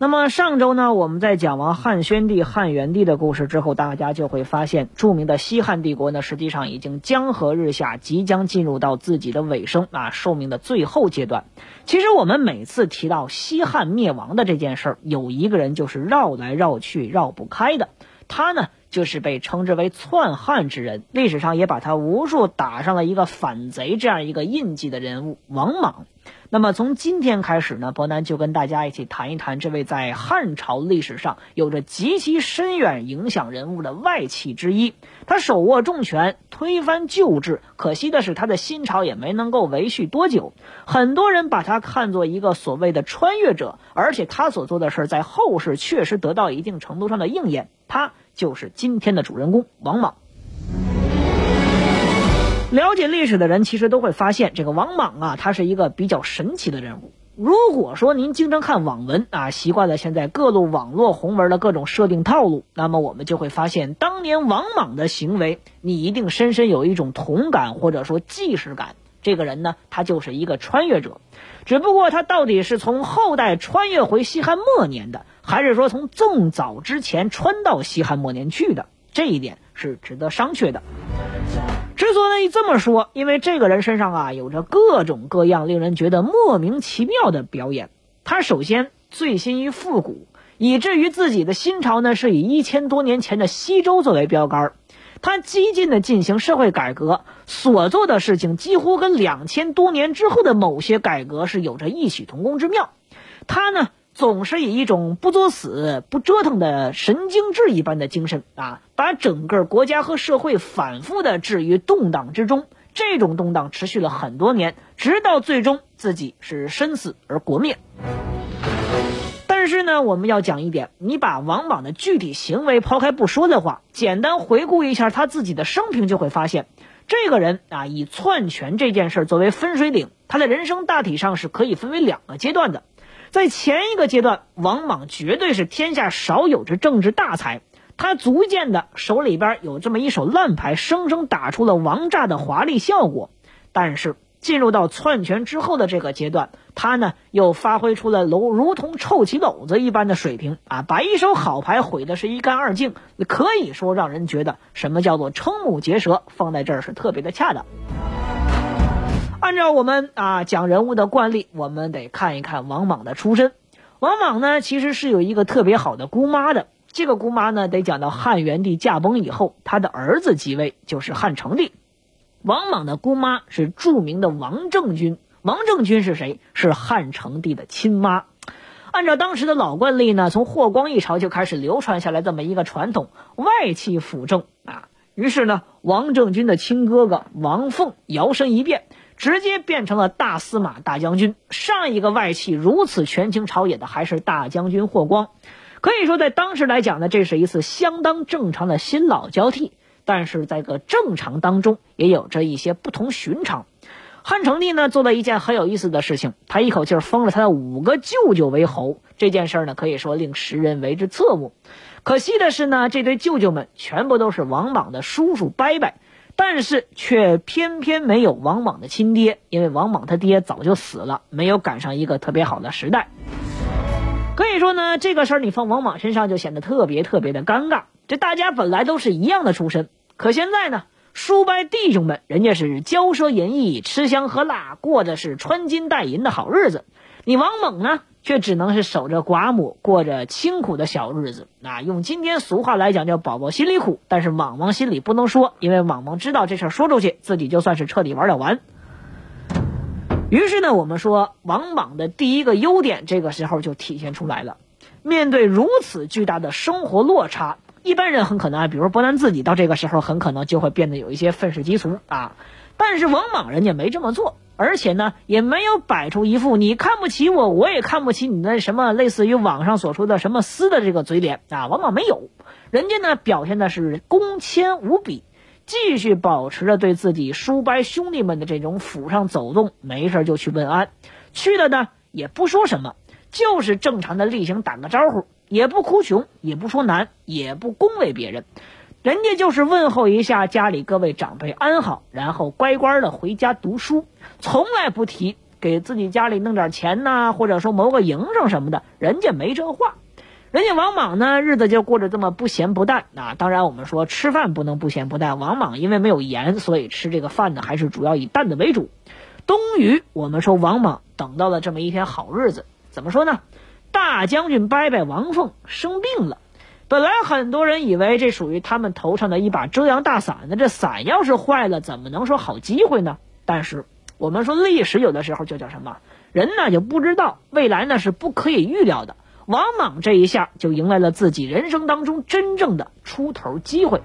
那么上周呢，我们在讲完汉宣帝、汉元帝的故事之后，大家就会发现，著名的西汉帝国呢，实际上已经江河日下，即将进入到自己的尾声啊，寿命的最后阶段。其实我们每次提到西汉灭亡的这件事儿，有一个人就是绕来绕去绕不开的，他呢就是被称之为篡汉之人，历史上也把他无数打上了一个反贼这样一个印记的人物——王莽。那么从今天开始呢，伯南就跟大家一起谈一谈这位在汉朝历史上有着极其深远影响人物的外戚之一。他手握重权，推翻旧制，可惜的是他的新朝也没能够维续多久。很多人把他看作一个所谓的穿越者，而且他所做的事儿在后世确实得到一定程度上的应验。他就是今天的主人公王莽。了解历史的人其实都会发现，这个王莽啊，他是一个比较神奇的人物。如果说您经常看网文啊，习惯了现在各路网络红文的各种设定套路，那么我们就会发现，当年王莽的行为，你一定深深有一种同感或者说既视感。这个人呢，他就是一个穿越者，只不过他到底是从后代穿越回西汉末年的，还是说从更早之前穿到西汉末年去的，这一点是值得商榷的。之所以这么说，因为这个人身上啊有着各种各样令人觉得莫名其妙的表演。他首先醉心于复古，以至于自己的新朝呢是以一千多年前的西周作为标杆。他激进的进行社会改革，所做的事情几乎跟两千多年之后的某些改革是有着异曲同工之妙。他呢。总是以一种不作死、不折腾的神经质一般的精神啊，把整个国家和社会反复的置于动荡之中。这种动荡持续了很多年，直到最终自己是身死而国灭。但是呢，我们要讲一点，你把王莽的具体行为抛开不说的话，简单回顾一下他自己的生平，就会发现，这个人啊，以篡权这件事作为分水岭，他的人生大体上是可以分为两个阶段的。在前一个阶段，王莽绝对是天下少有之政治大才，他逐渐的手里边有这么一手烂牌，生生打出了王炸的华丽效果。但是进入到篡权之后的这个阶段，他呢又发挥出了如如同臭棋篓子一般的水平啊，把一手好牌毁的是一干二净，可以说让人觉得什么叫做瞠目结舌，放在这儿是特别的恰当。按照我们啊讲人物的惯例，我们得看一看王莽的出身。王莽呢，其实是有一个特别好的姑妈的。这个姑妈呢，得讲到汉元帝驾崩以后，他的儿子即位，就是汉成帝。王莽的姑妈是著名的王政君。王政君是谁？是汉成帝的亲妈。按照当时的老惯例呢，从霍光一朝就开始流传下来这么一个传统：外戚辅政啊。于是呢，王政君的亲哥哥王凤摇身一变。直接变成了大司马大将军。上一个外戚如此权倾朝野的还是大将军霍光，可以说在当时来讲呢，这是一次相当正常的新老交替。但是在个正常当中，也有着一些不同寻常。汉成帝呢做了一件很有意思的事情，他一口气封了他的五个舅舅为侯。这件事呢，可以说令时人为之侧目。可惜的是呢，这对舅舅们全部都是王莽的叔叔伯伯。但是却偏偏没有王莽的亲爹，因为王莽他爹早就死了，没有赶上一个特别好的时代。可以说呢，这个事儿你放王莽身上就显得特别特别的尴尬。这大家本来都是一样的出身，可现在呢，叔伯弟兄们人家是骄奢淫逸、吃香喝辣，过的是穿金戴银的好日子。你王猛呢，却只能是守着寡母，过着清苦的小日子。啊用今天俗话来讲，叫宝宝心里苦。但是莽莽心里不能说，因为莽莽知道这事儿说出去，自己就算是彻底玩了完。于是呢，我们说王莽的第一个优点，这个时候就体现出来了。面对如此巨大的生活落差，一般人很可能啊，比如伯南自己，到这个时候很可能就会变得有一些愤世嫉俗啊。但是王莽人家没这么做。而且呢，也没有摆出一副你看不起我，我也看不起你的什么类似于网上所说的什么私的这个嘴脸啊，往往没有。人家呢表现的是恭谦无比，继续保持着对自己叔伯兄弟们的这种府上走动，没事就去问安，去了呢也不说什么，就是正常的例行打个招呼，也不哭穷，也不说难，也不恭维别人，人家就是问候一下家里各位长辈安好，然后乖乖的回家读书，从来不提给自己家里弄点钱呐，或者说谋个营生什么的，人家没这话。人家王莽呢，日子就过着这么不咸不淡啊。当然，我们说吃饭不能不咸不淡。王莽因为没有盐，所以吃这个饭呢，还是主要以淡的为主。冬雨，我们说王莽等到了这么一天好日子，怎么说呢？大将军伯伯王凤生病了。本来很多人以为这属于他们头上的一把遮阳大伞，那这伞要是坏了，怎么能说好机会呢？但是我们说历史有的时候就叫什么人呢？就不知道未来呢是不可以预料的。王莽这一下就迎来了自己人生当中真正的出头机会。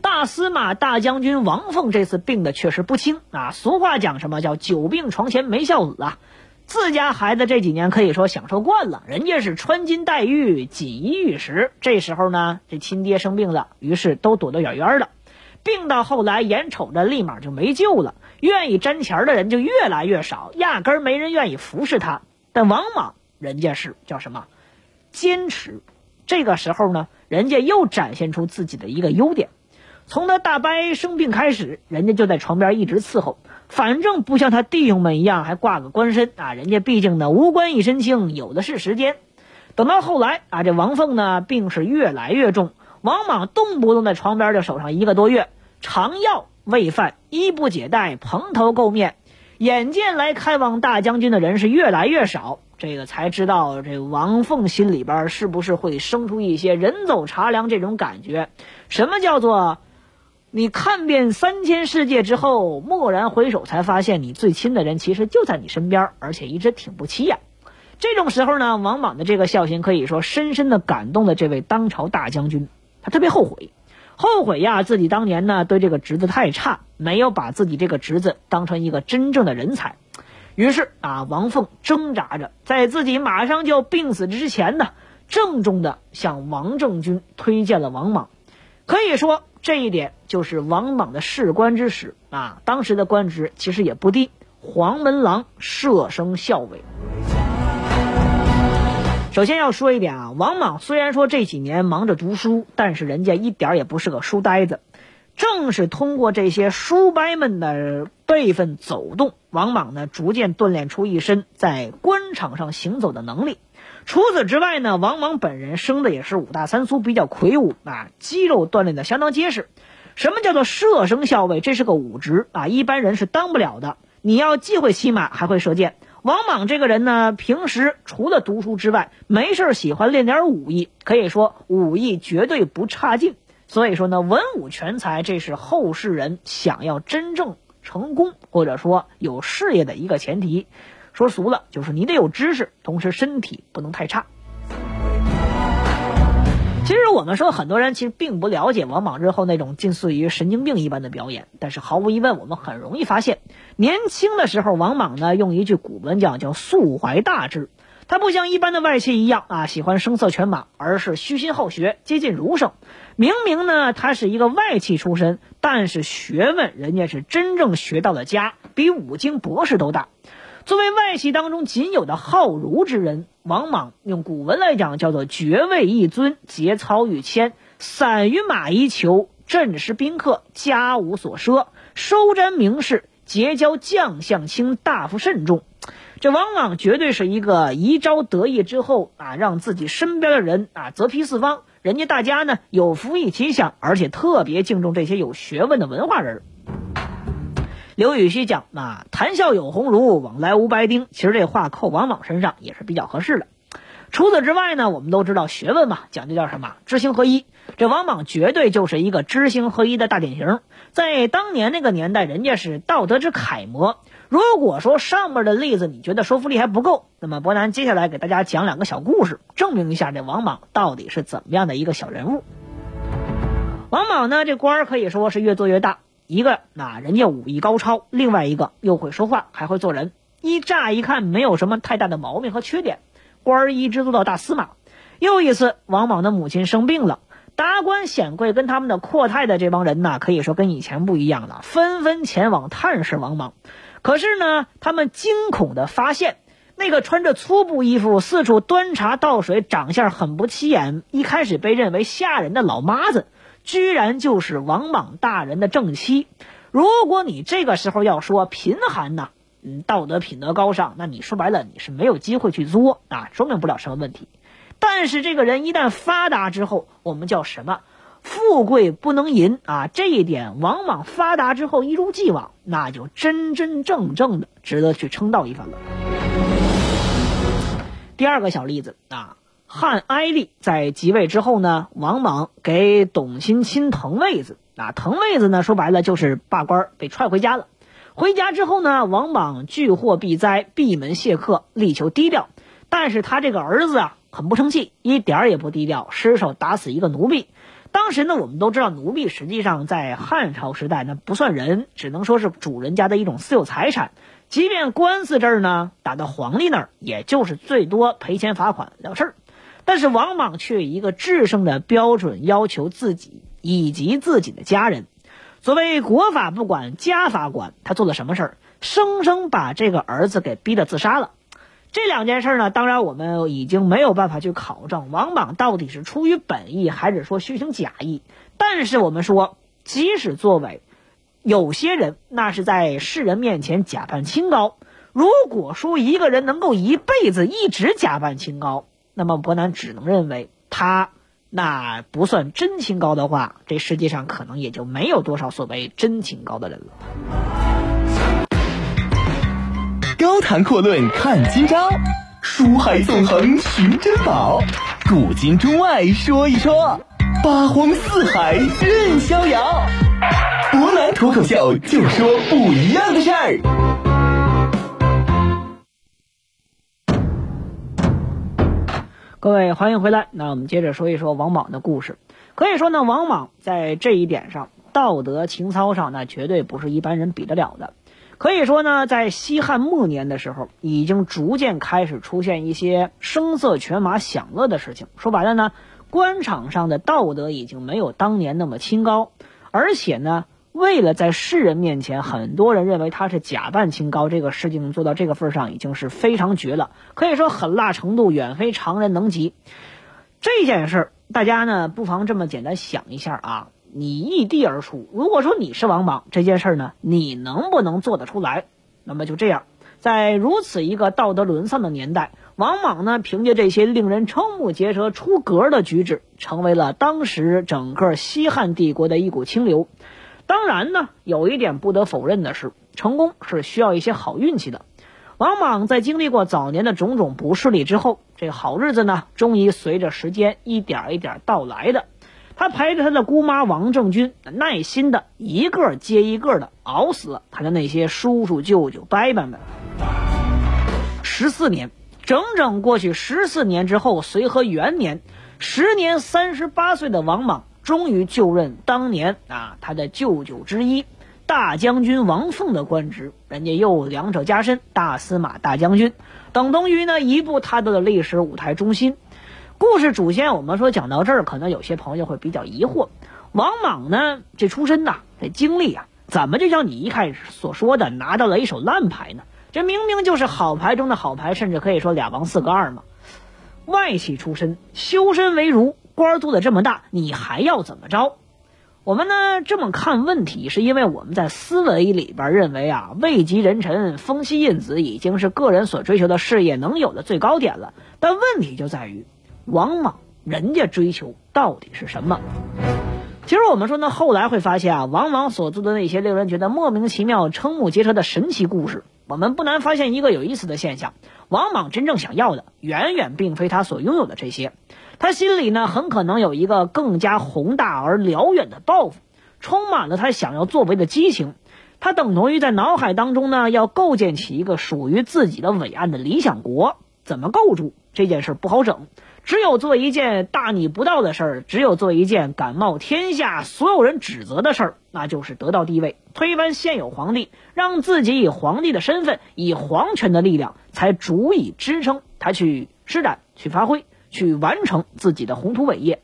大司马大将军王凤这次病的确实不轻啊！俗话讲什么叫久病床前没孝子啊？自家孩子这几年可以说享受惯了，人家是穿金戴玉、锦衣玉食。这时候呢，这亲爹生病了，于是都躲得远远的。病到后来，眼瞅着立马就没救了，愿意沾钱的人就越来越少，压根没人愿意服侍他。但王莽。人家是叫什么？坚持。这个时候呢，人家又展现出自己的一个优点。从他大伯生病开始，人家就在床边一直伺候，反正不像他弟兄们一样还挂个官身啊。人家毕竟呢无官一身轻，有的是时间。等到后来啊，这王凤呢病是越来越重，王莽动不动在床边就守上一个多月，常药喂饭，衣不解带，蓬头垢面。眼见来开往大将军的人是越来越少。这个才知道，这王凤心里边是不是会生出一些人走茶凉这种感觉？什么叫做你看遍三千世界之后，蓦然回首，才发现你最亲的人其实就在你身边，而且一直挺不起眼。这种时候呢，王莽的这个孝心可以说深深的感动了这位当朝大将军，他特别后悔，后悔呀，自己当年呢对这个侄子太差，没有把自己这个侄子当成一个真正的人才。于是啊，王凤挣扎着，在自己马上就病死之前呢，郑重的向王政君推荐了王莽。可以说，这一点就是王莽的仕官之始啊。当时的官职其实也不低，黄门郎舍生校尉。首先要说一点啊，王莽虽然说这几年忙着读书，但是人家一点也不是个书呆子。正是通过这些书呆们的辈分走动，王莽呢逐渐锻炼出一身在官场上行走的能力。除此之外呢，王莽本人生的也是五大三粗，比较魁梧啊，肌肉锻炼的相当结实。什么叫做射生校尉？这是个武职啊，一般人是当不了的。你要既会骑马，还会射箭。王莽这个人呢，平时除了读书之外，没事喜欢练点武艺，可以说武艺绝对不差劲。所以说呢，文武全才，这是后世人想要真正成功或者说有事业的一个前提。说俗了，就是你得有知识，同时身体不能太差。其实我们说，很多人其实并不了解王莽日后那种近似于神经病一般的表演。但是毫无疑问，我们很容易发现，年轻的时候，王莽呢，用一句古文讲叫“素怀大志”。他不像一般的外戚一样啊，喜欢声色犬马，而是虚心好学，接近儒生。明明呢，他是一个外戚出身，但是学问人家是真正学到了家，比五经博士都大。作为外戚当中仅有的好儒之人，王莽用古文来讲叫做爵位一尊，节操逾谦，散于马一裘，镇师宾客，家无所奢，收瞻名士，结交将相卿大夫慎重。这王莽绝对是一个一朝得意之后啊，让自己身边的人啊泽披四方，人家大家呢有福一起享，而且特别敬重这些有学问的文化人。刘禹锡讲啊，谈笑有鸿儒，往来无白丁。其实这话扣王莽身上也是比较合适的。除此之外呢，我们都知道学问嘛，讲究叫什么？知行合一。这王莽绝对就是一个知行合一的大典型，在当年那个年代，人家是道德之楷模。如果说上面的例子你觉得说服力还不够，那么伯南接下来给大家讲两个小故事，证明一下这王莽到底是怎么样的一个小人物。王莽呢，这官可以说是越做越大，一个那人家武艺高超，另外一个又会说话，还会做人，一乍一看没有什么太大的毛病和缺点，官儿一直做到大司马。又一次，王莽的母亲生病了，达官显贵跟他们的阔太太这帮人呢，可以说跟以前不一样了，纷纷前往探视王莽。可是呢，他们惊恐的发现，那个穿着粗布衣服四处端茶倒水、长相很不起眼、一开始被认为吓人的老妈子，居然就是王莽大人的正妻。如果你这个时候要说贫寒呐，嗯，道德品德高尚，那你说白了你是没有机会去作啊，说明不了什么问题。但是这个人一旦发达之后，我们叫什么？富贵不能淫啊！这一点，王莽发达之后一如既往，那就真真正正的值得去称道一番了。第二个小例子啊，汉哀帝在即位之后呢，王莽给董卿亲腾位子啊，腾位子呢，说白了就是罢官，被踹回家了。回家之后呢，王莽拒祸避灾，闭门谢客，力求低调。但是他这个儿子啊。很不争气，一点儿也不低调，失手打死一个奴婢。当时呢，我们都知道奴婢实际上在汉朝时代那不算人，只能说是主人家的一种私有财产。即便官司这儿呢打到皇帝那儿，也就是最多赔钱罚款了事儿。但是王莽却以一个制胜的标准要求自己以及自己的家人。所谓国法不管，家法管，他做了什么事儿？生生把这个儿子给逼得自杀了。这两件事呢，当然我们已经没有办法去考证王莽到底是出于本意还是说虚情假意。但是我们说，即使作为有些人，那是在世人面前假扮清高。如果说一个人能够一辈子一直假扮清高，那么伯南只能认为他那不算真清高的话，这世界上可能也就没有多少所谓真清高的人了。高谈阔论看今朝，书海纵横寻珍宝，古今中外说一说，八荒四海任逍遥。博南脱口秀就说不一样的事儿。各位欢迎回来，那我们接着说一说王莽的故事。可以说呢，王莽在这一点上，道德情操上，那绝对不是一般人比得了的。可以说呢，在西汉末年的时候，已经逐渐开始出现一些声色犬马、享乐的事情。说白了呢，官场上的道德已经没有当年那么清高，而且呢，为了在世人面前，很多人认为他是假扮清高，这个事情做到这个份上，已经是非常绝了。可以说狠辣程度远非常人能及。这件事儿，大家呢不妨这么简单想一下啊。你异地而出，如果说你是王莽这件事呢，你能不能做得出来？那么就这样，在如此一个道德沦丧的年代，王莽呢，凭借这些令人瞠目结舌、出格的举止，成为了当时整个西汉帝国的一股清流。当然呢，有一点不得否认的是，成功是需要一些好运气的。王莽在经历过早年的种种不顺利之后，这好日子呢，终于随着时间一点一点到来的。他陪着他的姑妈王政君，耐心的一个接一个的熬死了他的那些叔叔舅舅伯伯们。十四年，整整过去十四年之后，随和元年，时年三十八岁的王莽终于就任当年啊他的舅舅之一大将军王凤的官职，人家又两者加身，大司马大将军，等同于呢一步踏到了历史舞台中心。故事主线，我们说讲到这儿，可能有些朋友会比较疑惑：王莽呢，这出身呐，这经历啊，怎么就像你一开始所说的拿到了一手烂牌呢？这明明就是好牌中的好牌，甚至可以说俩王四个二嘛。外戚出身，修身为儒，官做的这么大，你还要怎么着？我们呢这么看问题，是因为我们在思维里边认为啊，位极人臣、封息印子已经是个人所追求的事业能有的最高点了。但问题就在于。王莽人家追求到底是什么？其实我们说呢，后来会发现啊，王莽所做的那些令人觉得莫名其妙、瞠目结舌的神奇故事，我们不难发现一个有意思的现象：王莽真正想要的，远远并非他所拥有的这些。他心里呢，很可能有一个更加宏大而辽远的抱负，充满了他想要作为的激情。他等同于在脑海当中呢，要构建起一个属于自己的伟岸的理想国。怎么构筑这件事不好整。只有做一件大逆不道的事儿，只有做一件敢冒天下所有人指责的事儿，那就是得到地位，推翻现有皇帝，让自己以皇帝的身份，以皇权的力量，才足以支撑他去施展、去发挥、去完成自己的宏图伟业。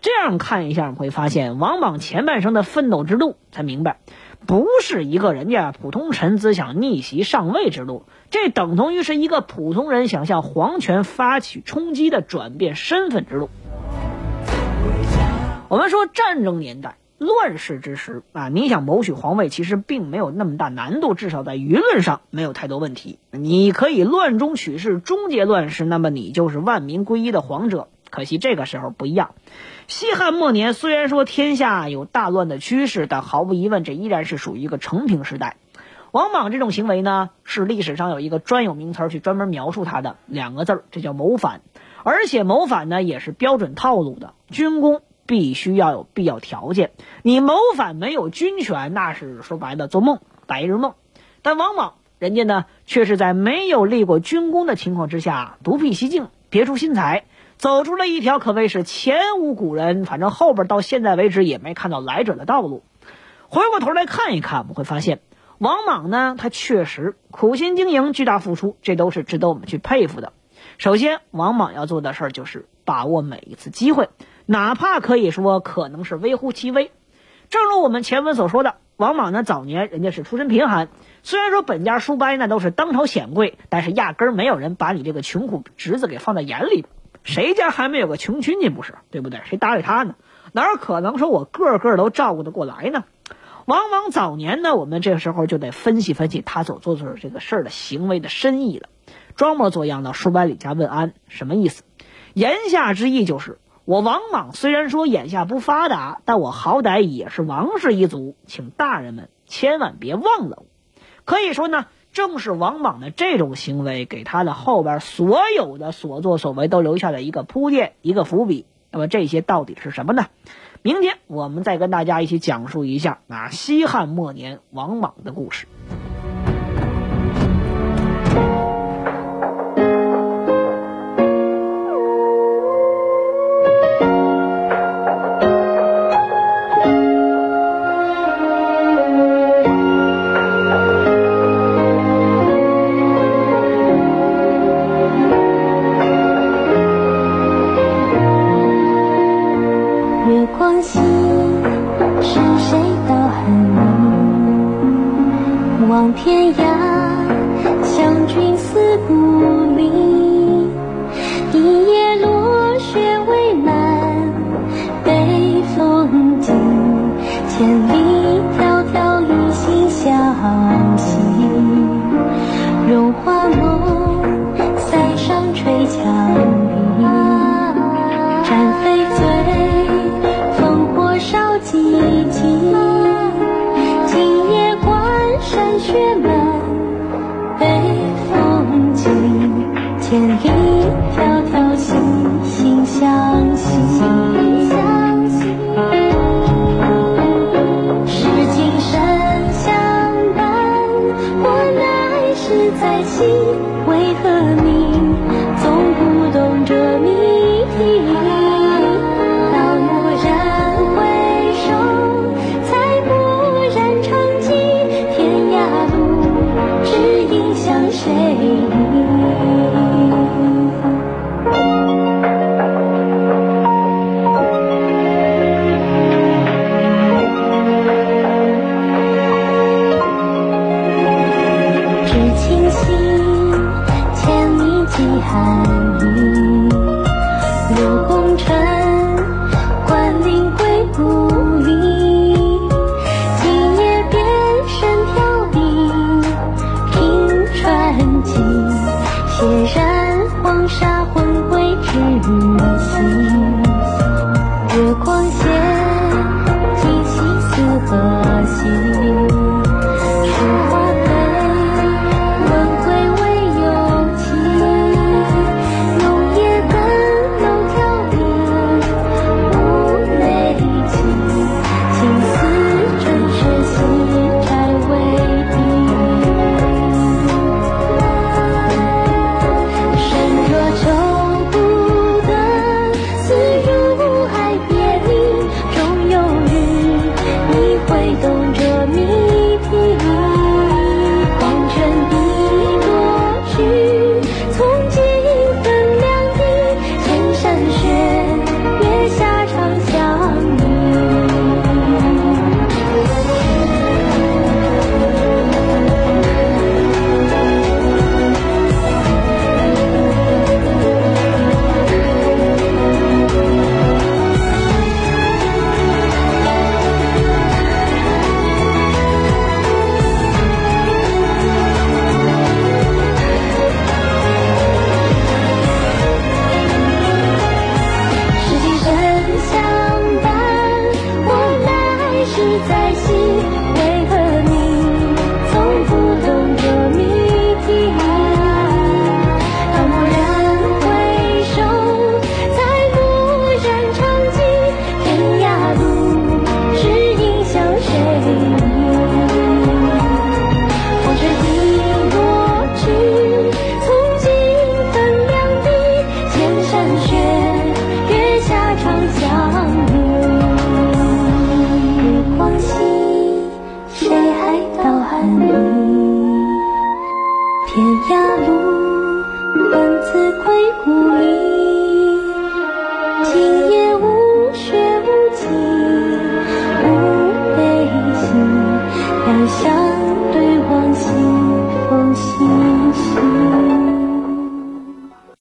这样看一下，会发现王莽前半生的奋斗之路，才明白，不是一个人家普通臣子想逆袭上位之路，这等同于是一个普通人想向皇权发起冲击的转变身份之路。我们说战争年代。乱世之时啊，你想谋取皇位，其实并没有那么大难度，至少在舆论上没有太多问题。你可以乱中取势，终结乱世，那么你就是万民归一的皇者。可惜这个时候不一样。西汉末年，虽然说天下有大乱的趋势，但毫无疑问，这依然是属于一个成平时代。王莽这种行为呢，是历史上有一个专有名词去专门描述他的两个字儿，这叫谋反。而且谋反呢，也是标准套路的军功。必须要有必要条件，你谋反没有军权，那是说白了做梦，白日梦。但往往人家呢，却是在没有立过军功的情况之下，独辟蹊径，别出心裁，走出了一条可谓是前无古人，反正后边到现在为止也没看到来者的道路。回过头来看一看，我们会发现，王莽呢，他确实苦心经营，巨大付出，这都是值得我们去佩服的。首先，王莽要做的事儿就是把握每一次机会。哪怕可以说可能是微乎其微，正如我们前文所说的，王莽呢早年人家是出身贫寒，虽然说本家叔伯那都是当朝显贵，但是压根儿没有人把你这个穷苦侄子给放在眼里。谁家还没有个穷亲戚不是？对不对？谁搭理他呢？哪有可能说我个个都照顾得过来呢？往往早年呢，我们这个时候就得分析分析他所做的这个事儿的行为的深意了。装模作样到叔伯李家问安，什么意思？言下之意就是。我王莽虽然说眼下不发达，但我好歹也是王氏一族，请大人们千万别忘了我。可以说呢，正是王莽的这种行为，给他的后边所有的所作所为都留下了一个铺垫，一个伏笔。那么这些到底是什么呢？明天我们再跟大家一起讲述一下啊，西汉末年王莽的故事。月满